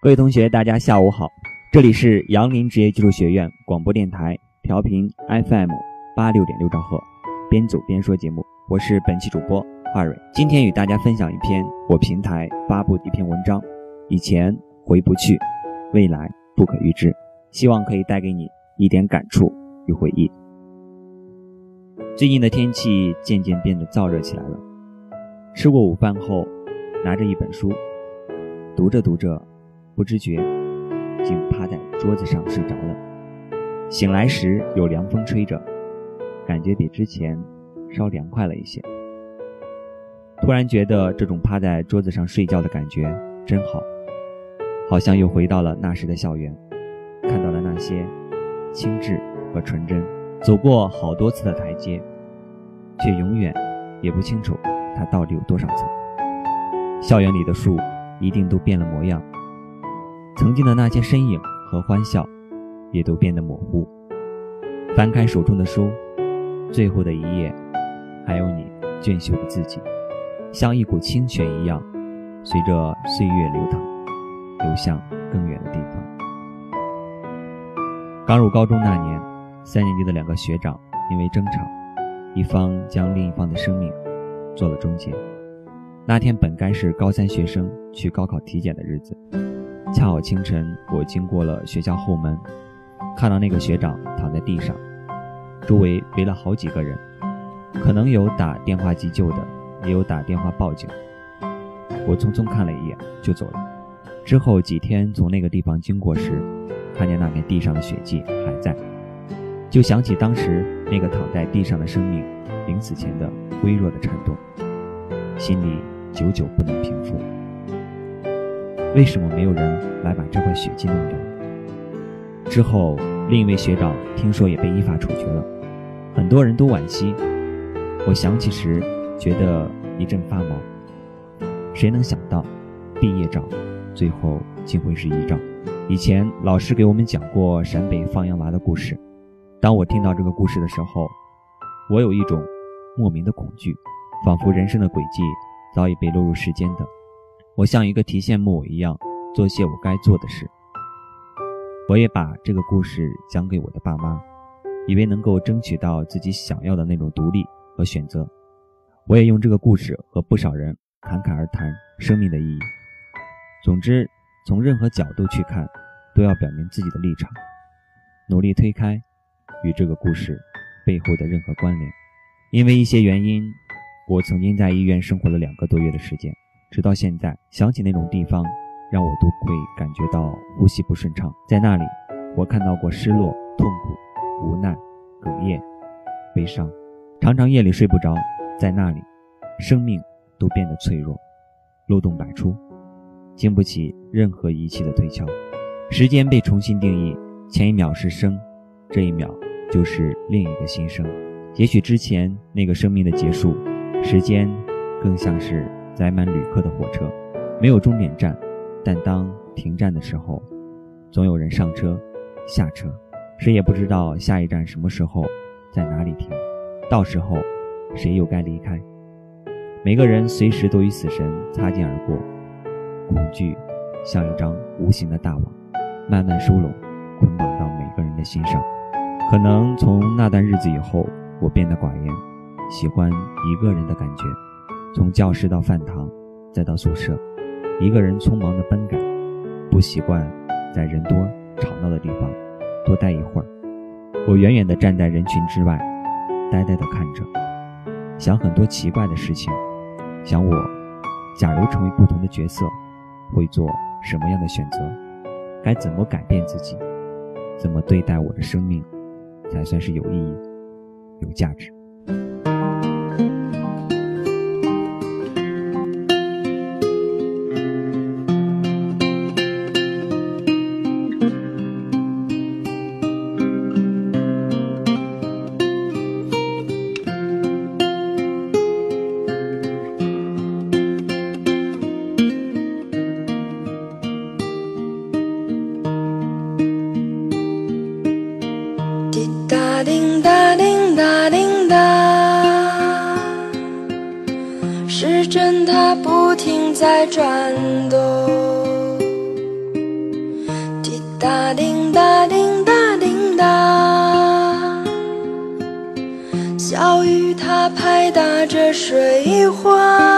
各位同学，大家下午好，这里是杨林职业技术学院广播电台，调频 FM 八六点六兆赫，边走边说节目，我是本期主播华蕊。今天与大家分享一篇我平台发布的一篇文章，以前回不去，未来不可预知，希望可以带给你一点感触与回忆。最近的天气渐渐变得燥热起来了，吃过午饭后，拿着一本书，读着读着。不知觉，竟趴在桌子上睡着了。醒来时有凉风吹着，感觉比之前稍凉快了一些。突然觉得这种趴在桌子上睡觉的感觉真好，好像又回到了那时的校园，看到了那些清澈和纯真。走过好多次的台阶，却永远也不清楚它到底有多少层。校园里的树一定都变了模样。曾经的那些身影和欢笑，也都变得模糊。翻开手中的书，最后的一页，还有你俊秀的自己，像一股清泉一样，随着岁月流淌，流向更远的地方。刚入高中那年，三年级的两个学长因为争吵，一方将另一方的生命做了终结。那天本该是高三学生去高考体检的日子。恰好清晨，我经过了学校后门，看到那个学长躺在地上，周围围了好几个人，可能有打电话急救的，也有打电话报警。我匆匆看了一眼就走了。之后几天从那个地方经过时，看见那片地上的血迹还在，就想起当时那个躺在地上的生命临死前的微弱的颤动，心里久久不能平复。为什么没有人来把这块血迹弄掉？之后，另一位学长听说也被依法处决了，很多人都惋惜。我想起时，觉得一阵发毛。谁能想到，毕业照最后竟会是遗照？以前老师给我们讲过陕北放羊娃的故事，当我听到这个故事的时候，我有一种莫名的恐惧，仿佛人生的轨迹早已被落入时间的。我像一个提线木偶一样做些我该做的事。我也把这个故事讲给我的爸妈，以为能够争取到自己想要的那种独立和选择。我也用这个故事和不少人侃侃而谈生命的意义。总之，从任何角度去看，都要表明自己的立场，努力推开与这个故事背后的任何关联。因为一些原因，我曾经在医院生活了两个多月的时间。直到现在，想起那种地方，让我都会感觉到呼吸不顺畅。在那里，我看到过失落、痛苦、无奈、哽咽、悲伤，常常夜里睡不着。在那里，生命都变得脆弱，漏洞百出，经不起任何仪器的推敲。时间被重新定义，前一秒是生，这一秒就是另一个新生。也许之前那个生命的结束，时间更像是。载满旅客的火车，没有终点站，但当停站的时候，总有人上车、下车，谁也不知道下一站什么时候，在哪里停，到时候谁又该离开。每个人随时都与死神擦肩而过，恐惧像一张无形的大网，慢慢收拢，捆绑到每个人的心上。可能从那段日子以后，我变得寡言，喜欢一个人的感觉。从教室到饭堂，再到宿舍，一个人匆忙的奔赶，不习惯在人多吵闹的地方多待一会儿。我远远地站在人群之外，呆呆地看着，想很多奇怪的事情，想我假如成为不同的角色，会做什么样的选择，该怎么改变自己，怎么对待我的生命，才算是有意义、有价值。在转动。滴答滴答滴答滴答。小雨它拍打着水花。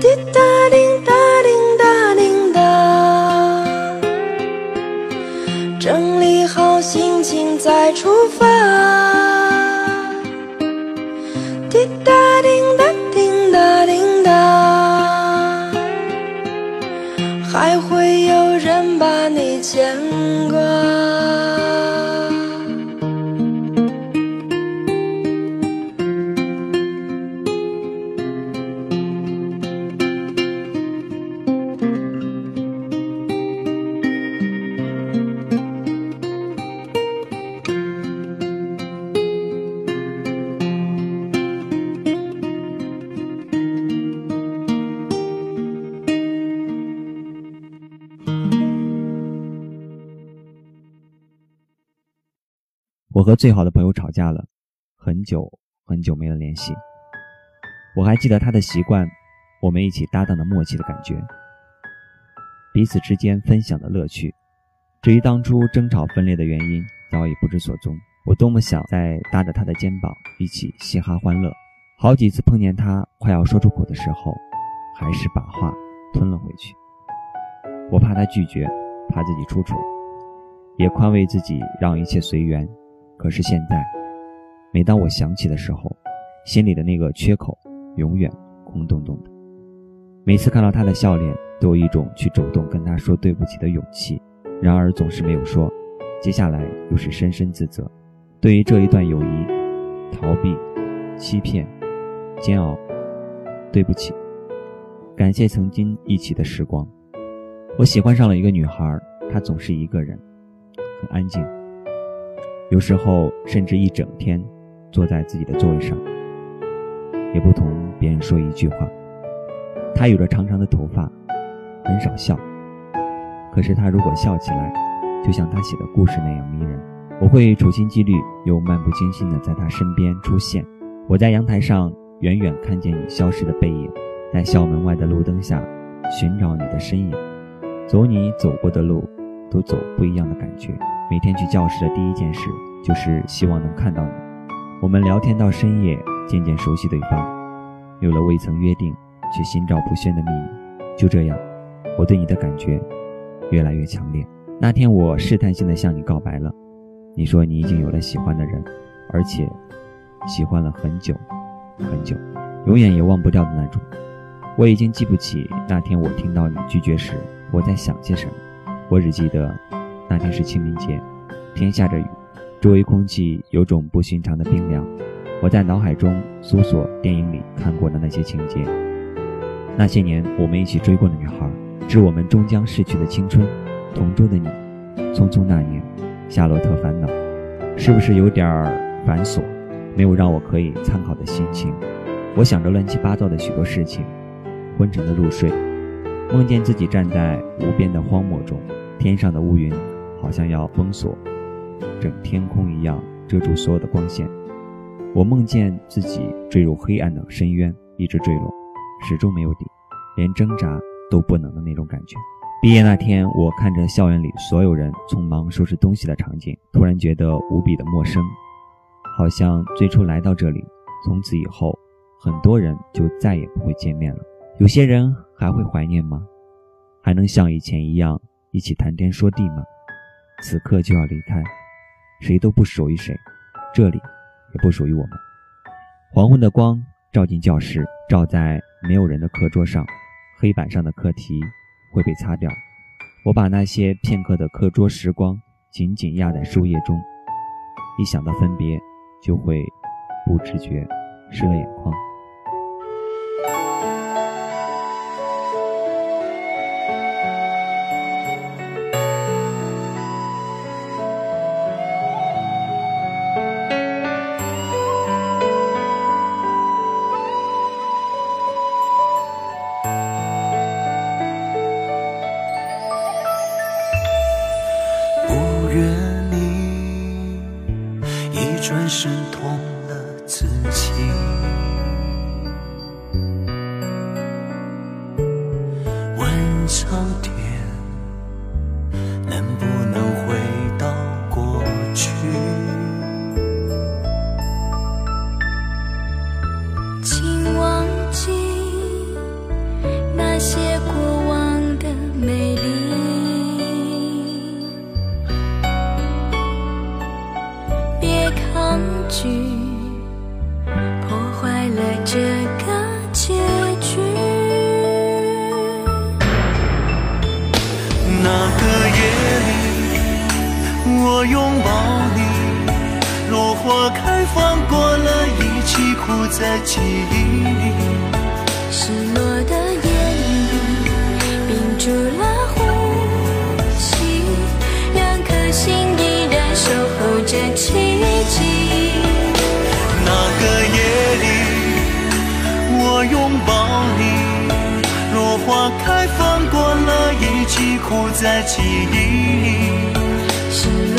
滴答叮答叮答叮答。整理好心情再出发。我和最好的朋友吵架了，很久很久没了联系。我还记得他的习惯，我们一起搭档的默契的感觉，彼此之间分享的乐趣。至于当初争吵分裂的原因，早已不知所踪。我多么想再搭着他的肩膀一起嘻哈欢乐。好几次碰见他快要说出口的时候，还是把话吞了回去。我怕他拒绝，怕自己出丑，也宽慰自己让一切随缘。可是现在，每当我想起的时候，心里的那个缺口永远空洞洞的。每次看到他的笑脸，都有一种去主动跟他说对不起的勇气，然而总是没有说。接下来又是深深自责。对于这一段友谊，逃避、欺骗、煎熬，对不起。感谢曾经一起的时光。我喜欢上了一个女孩，她总是一个人，很安静。有时候甚至一整天坐在自己的座位上，也不同别人说一句话。她有着长长的头发，很少笑。可是她如果笑起来，就像她写的故事那样迷人。我会处心积虑又漫不经心地在她身边出现。我在阳台上远远看见你消失的背影，在校门外的路灯下寻找你的身影。走你走过的路，都走不一样的感觉。每天去教室的第一件事就是希望能看到你。我们聊天到深夜，渐渐熟悉对方，有了未曾约定却心照不宣的秘密。就这样，我对你的感觉越来越强烈。那天我试探性的向你告白了，你说你已经有了喜欢的人，而且喜欢了很久很久，永远也忘不掉的那种。我已经记不起那天我听到你拒绝时我在想些什么，我只记得那天是清明节，天下着雨，周围空气有种不寻常的冰凉。我在脑海中搜索电影里看过的那些情节，那些年我们一起追过的女孩，致我们终将逝去的青春，同桌的你，匆匆那年，夏洛特烦恼，是不是有点儿繁琐，没有让我可以参考的心情？我想着乱七八糟的许多事情，昏沉的入睡，梦见自己站在无边的荒漠中，天上的乌云好像要封锁整天空一样，遮住所有的光线。我梦见自己坠入黑暗的深渊，一直坠落，始终没有底，连挣扎都不能的那种感觉。毕业那天，我看着校园里所有人匆忙收拾东西的场景，突然觉得无比的陌生，好像最初来到这里，从此以后，很多人就再也不会见面了。有些人还会怀念吗？还能像以前一样一起谈天说地吗？此刻就要离开，谁都不属于谁，这里。也不属于我们。黄昏的光照进教室，照在没有人的课桌上，黑板上的课题会被擦掉。我把那些片刻的课桌时光紧紧压在书页中，一想到分别，就会不知觉湿了眼眶。迷糊在记忆里。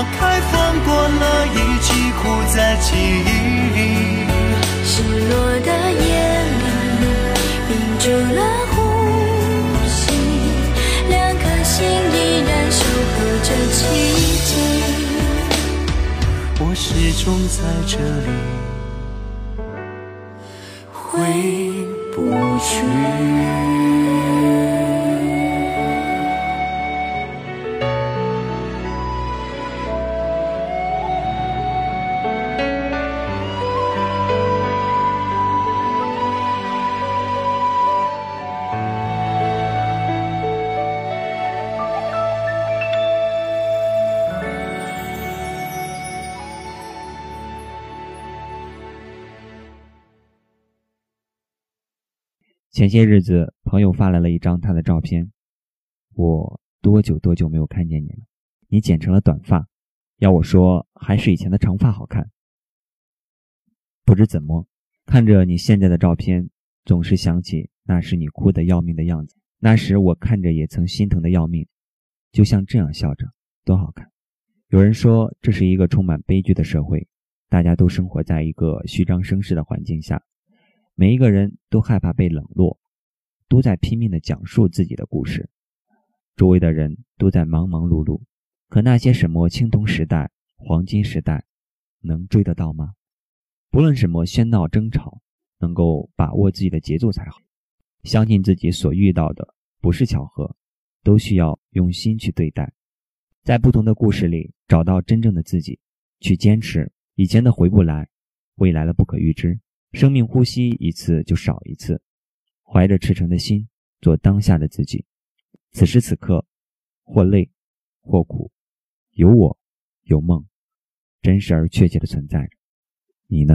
花开放过了，一起哭在记忆里。失落的眼里，屏住了呼吸，两颗心依然守候着。奇迹。我始终在这里，前些日子，朋友发来了一张他的照片。我多久多久没有看见你了？你剪成了短发，要我说还是以前的长发好看。不知怎么，看着你现在的照片，总是想起那时你哭得要命的样子。那时我看着也曾心疼的要命，就像这样笑着，多好看。有人说这是一个充满悲剧的社会，大家都生活在一个虚张声势的环境下。每一个人都害怕被冷落，都在拼命地讲述自己的故事。周围的人都在忙忙碌碌，可那些什么青铜时代、黄金时代，能追得到吗？不论什么喧闹争吵，能够把握自己的节奏才好。相信自己所遇到的不是巧合，都需要用心去对待。在不同的故事里找到真正的自己，去坚持。以前的回不来，未来的不可预知。生命呼吸一次就少一次，怀着赤诚的心做当下的自己。此时此刻，或累，或苦，有我，有梦，真实而确切的存在着。你呢？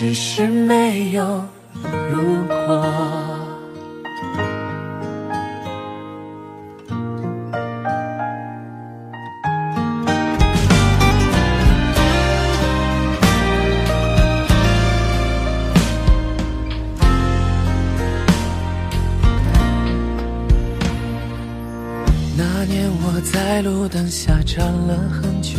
只是没有如果。那年我在路灯下站了很久，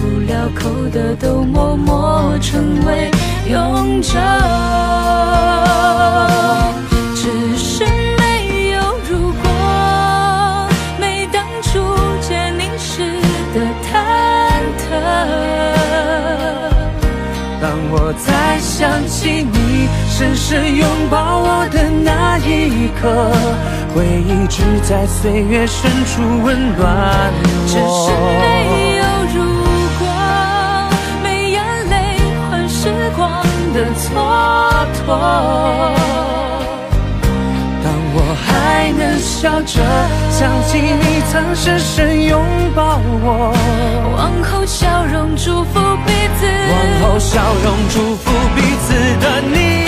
不了口的都默默成为永久。只是没有如果，没当初见你时的忐忑。当我再想起你。深深拥抱我的那一刻，回忆只在岁月深处温暖我。只是没有蹉跎。当我还能笑着想起你曾深深拥抱我，往后笑容祝福彼此，往后笑容祝福彼此的你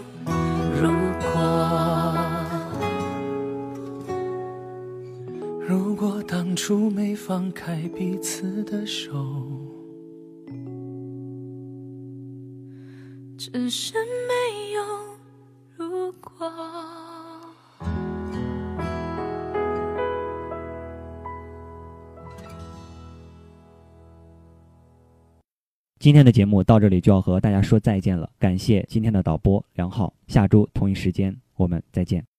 当初没放开彼此的手。只是没有如果。今天的节目到这里就要和大家说再见了，感谢今天的导播梁浩，下周同一时间我们再见。